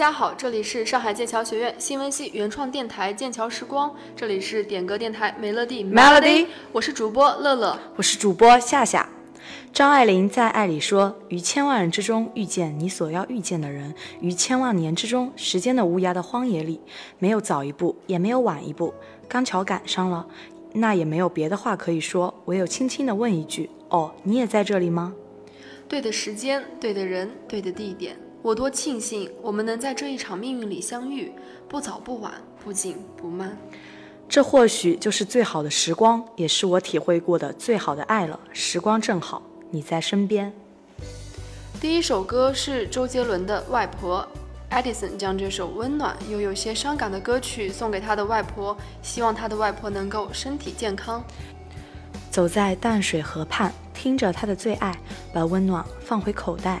大家好，这里是上海剑桥学院新闻系原创电台《剑桥时光》，这里是点歌电台美乐蒂 Melody，我是主播乐乐，我是主播夏夏。张爱玲在《爱》里说：“于千万人之中遇见你所要遇见的人，于千万年之中，时间的无涯的荒野里，没有早一步，也没有晚一步，刚巧赶上了，那也没有别的话可以说，唯有轻轻地问一句：哦，你也在这里吗？对的时间，对的人，对的地点。”我多庆幸我们能在这一场命运里相遇，不早不晚，不紧不慢。这或许就是最好的时光，也是我体会过的最好的爱了。时光正好，你在身边。第一首歌是周杰伦的《外婆》，Edison 将这首温暖又有些伤感的歌曲送给他的外婆，希望他的外婆能够身体健康。走在淡水河畔，听着他的最爱，把温暖放回口袋。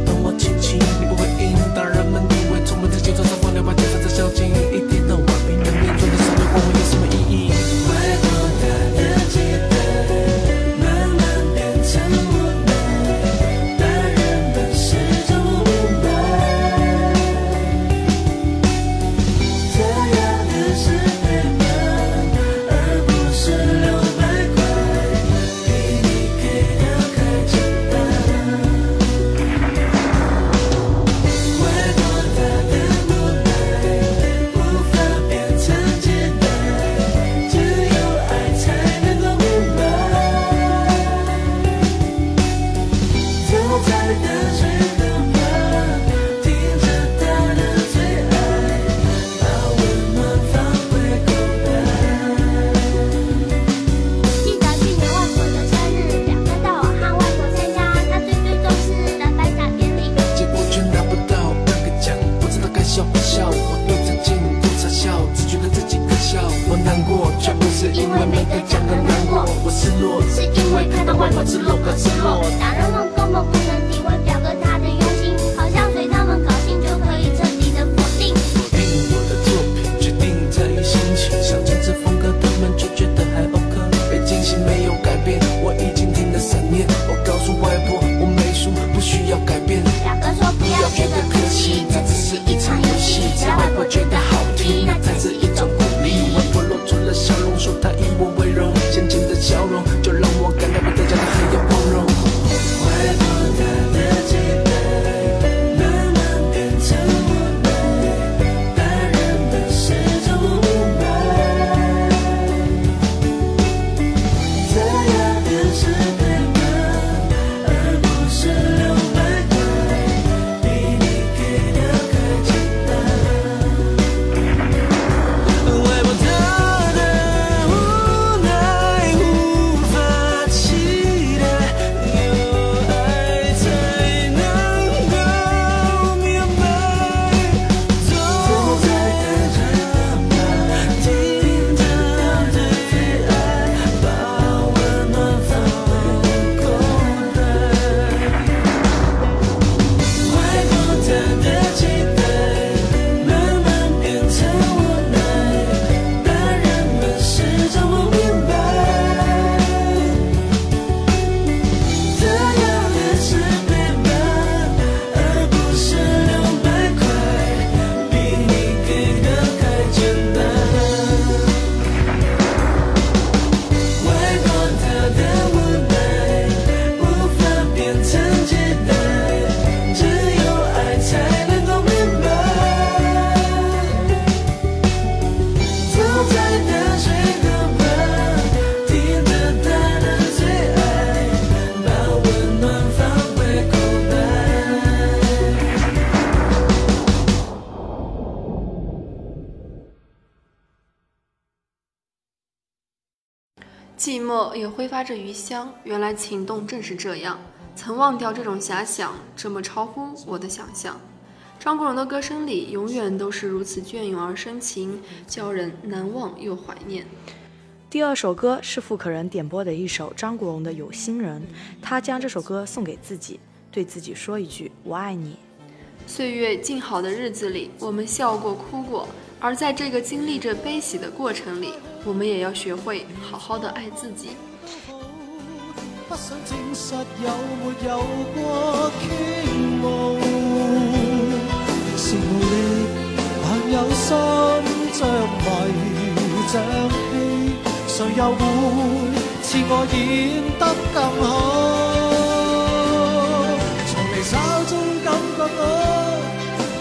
因为没得奖而难过。我失落是因为看到外婆失落而失落大人梦根本不也挥发着余香。原来情动正是这样，曾忘掉这种遐想，这么超乎我的想象。张国荣的歌声里，永远都是如此隽永而深情，叫人难忘又怀念。第二首歌是傅可人点播的一首张国荣的《有心人》，他将这首歌送给自己，对自己说一句“我爱你”。岁月静好的日子里，我们笑过哭过，而在这个经历着悲喜的过程里，我们也要学会好好的爱自己。谁又会似我演得更好？从离手中感觉到，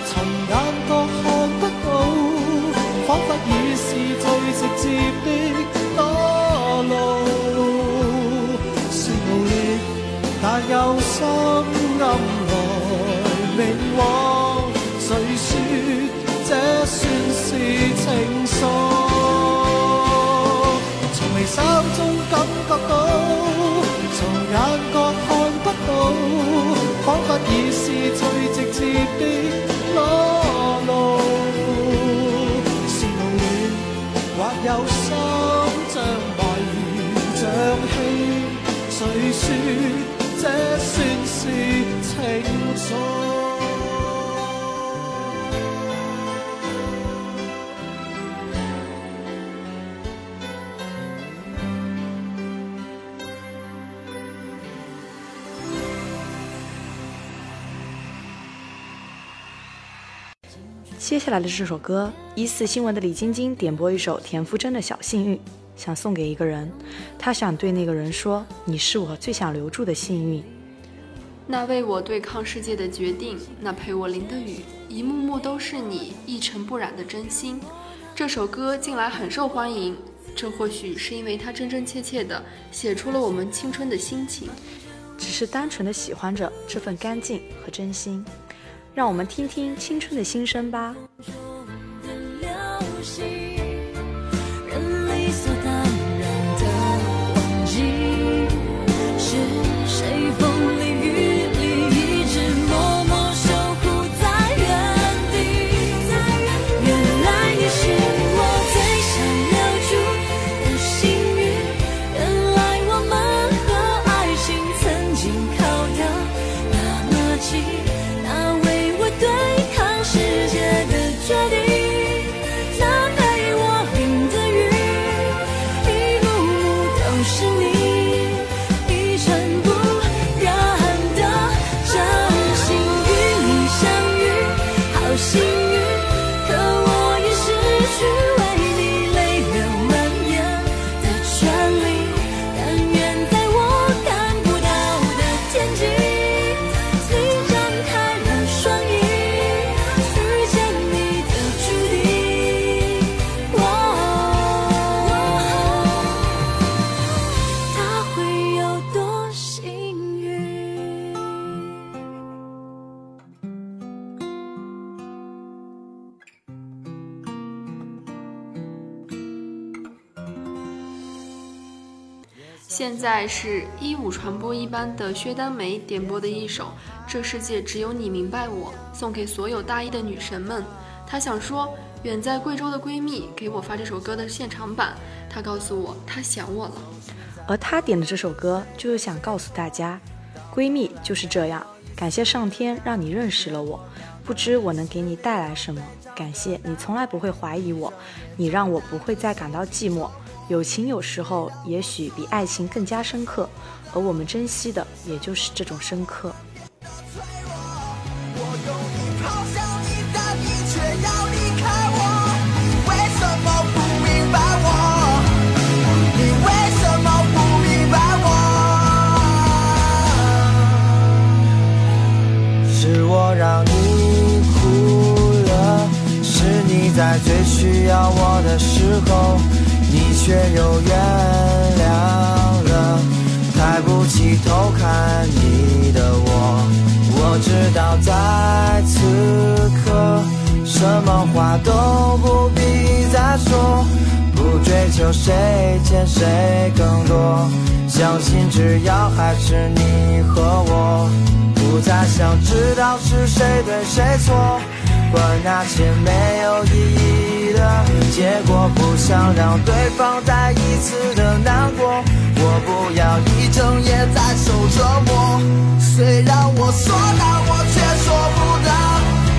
从眼角看不到，仿佛已是感觉到，从眼角看不到，仿佛已是最直接的裸露。接下来的这首歌，一四新闻的李晶晶点播一首田馥甄的小幸运。想送给一个人，她想对那个人说：“你是我最想留住的幸运。”那为我对抗世界的决定，那陪我淋的雨，一幕幕都是你一尘不染的真心。这首歌近来很受欢迎，这或许是因为它真真切切地写出了我们青春的心情，只是单纯的喜欢着这份干净和真心。让我们听听青春的心声吧。现在是一五传播一班的薛丹梅点播的一首《这世界只有你明白我》，送给所有大一的女神们。她想说，远在贵州的闺蜜给我发这首歌的现场版，她告诉我她想我了。而她点的这首歌，就是想告诉大家，闺蜜就是这样。感谢上天让你认识了我，不知我能给你带来什么。感谢你从来不会怀疑我，你让我不会再感到寂寞。友情有时候也许比爱情更加深刻，而我们珍惜的也就是这种深刻。是我让你哭了，是你在最需要我的时候。你却又原谅了抬不起头看你的我，我知道在此刻，什么话都不必再说，不追求谁欠谁更多，相信只要还是你和我，不再想知道是谁对谁错，管那些没有意义。结果不想让对方再一次的难过，我不要一整夜在受折磨。虽然我说，但我却说不得，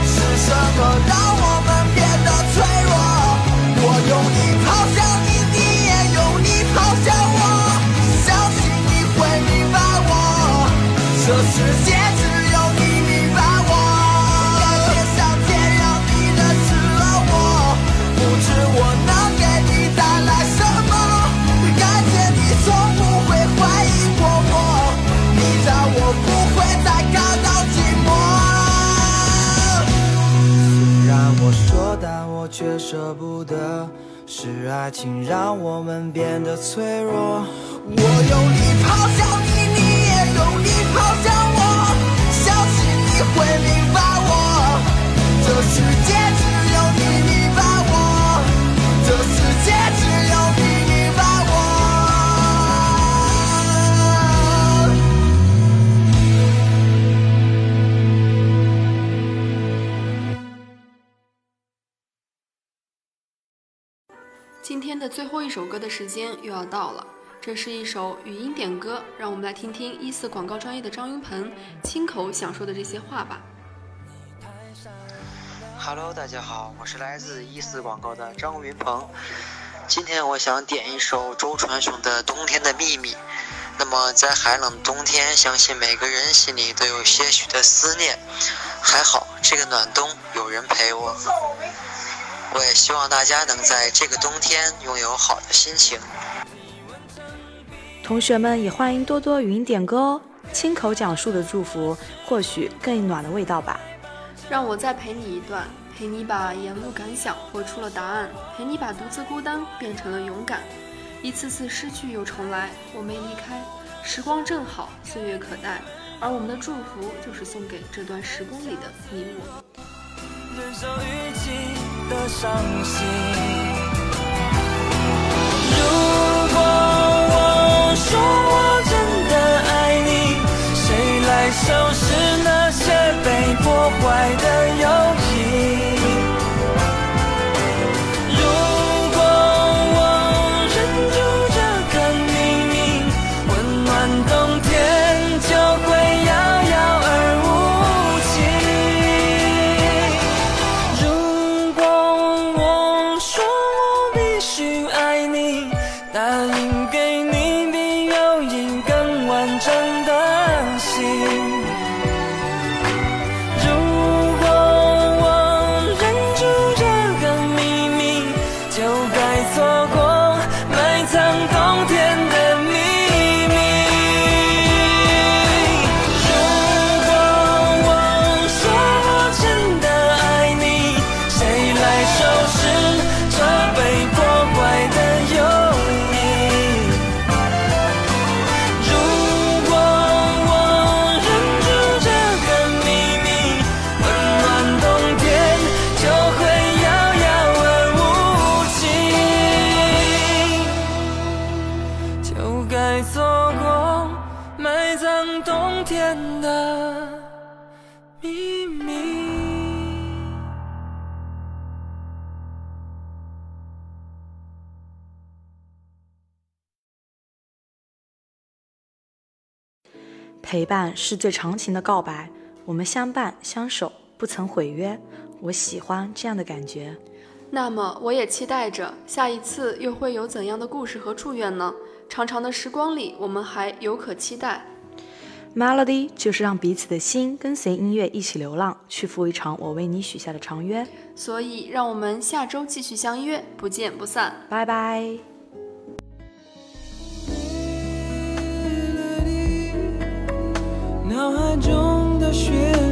是什么让我们变得脆弱？我用力抛向你，你也用力抛向我，相信你会明白我，这世界。却舍不得，是爱情让我们变得脆弱。我用力咆哮最后一首歌的时间又要到了，这是一首语音点歌，让我们来听听一四广告专业的张云鹏亲口想说的这些话吧。Hello，大家好，我是来自一四广告的张云鹏，今天我想点一首周传雄的《冬天的秘密》。那么在寒冷的冬天，相信每个人心里都有些许的思念，还好这个暖冬有人陪我。我也希望大家能在这个冬天拥有好的心情。同学们也欢迎多多语音点歌哦，亲口讲述的祝福，或许更暖的味道吧。让我再陪你一段，陪你把沿路感想活出了答案，陪你把独自孤单变成了勇敢。一次次失去又重来，我没离开，时光正好，岁月可待，而我们的祝福就是送给这段时光里的你我。的伤心。陪伴是最长情的告白，我们相伴相守，不曾毁约。我喜欢这样的感觉。那么，我也期待着下一次又会有怎样的故事和祝愿呢？长长的时光里，我们还有可期待。Melody 就是让彼此的心跟随音乐一起流浪，去赴一场我为你许下的长约。所以，让我们下周继续相约，不见不散。拜拜。脑海中的旋律。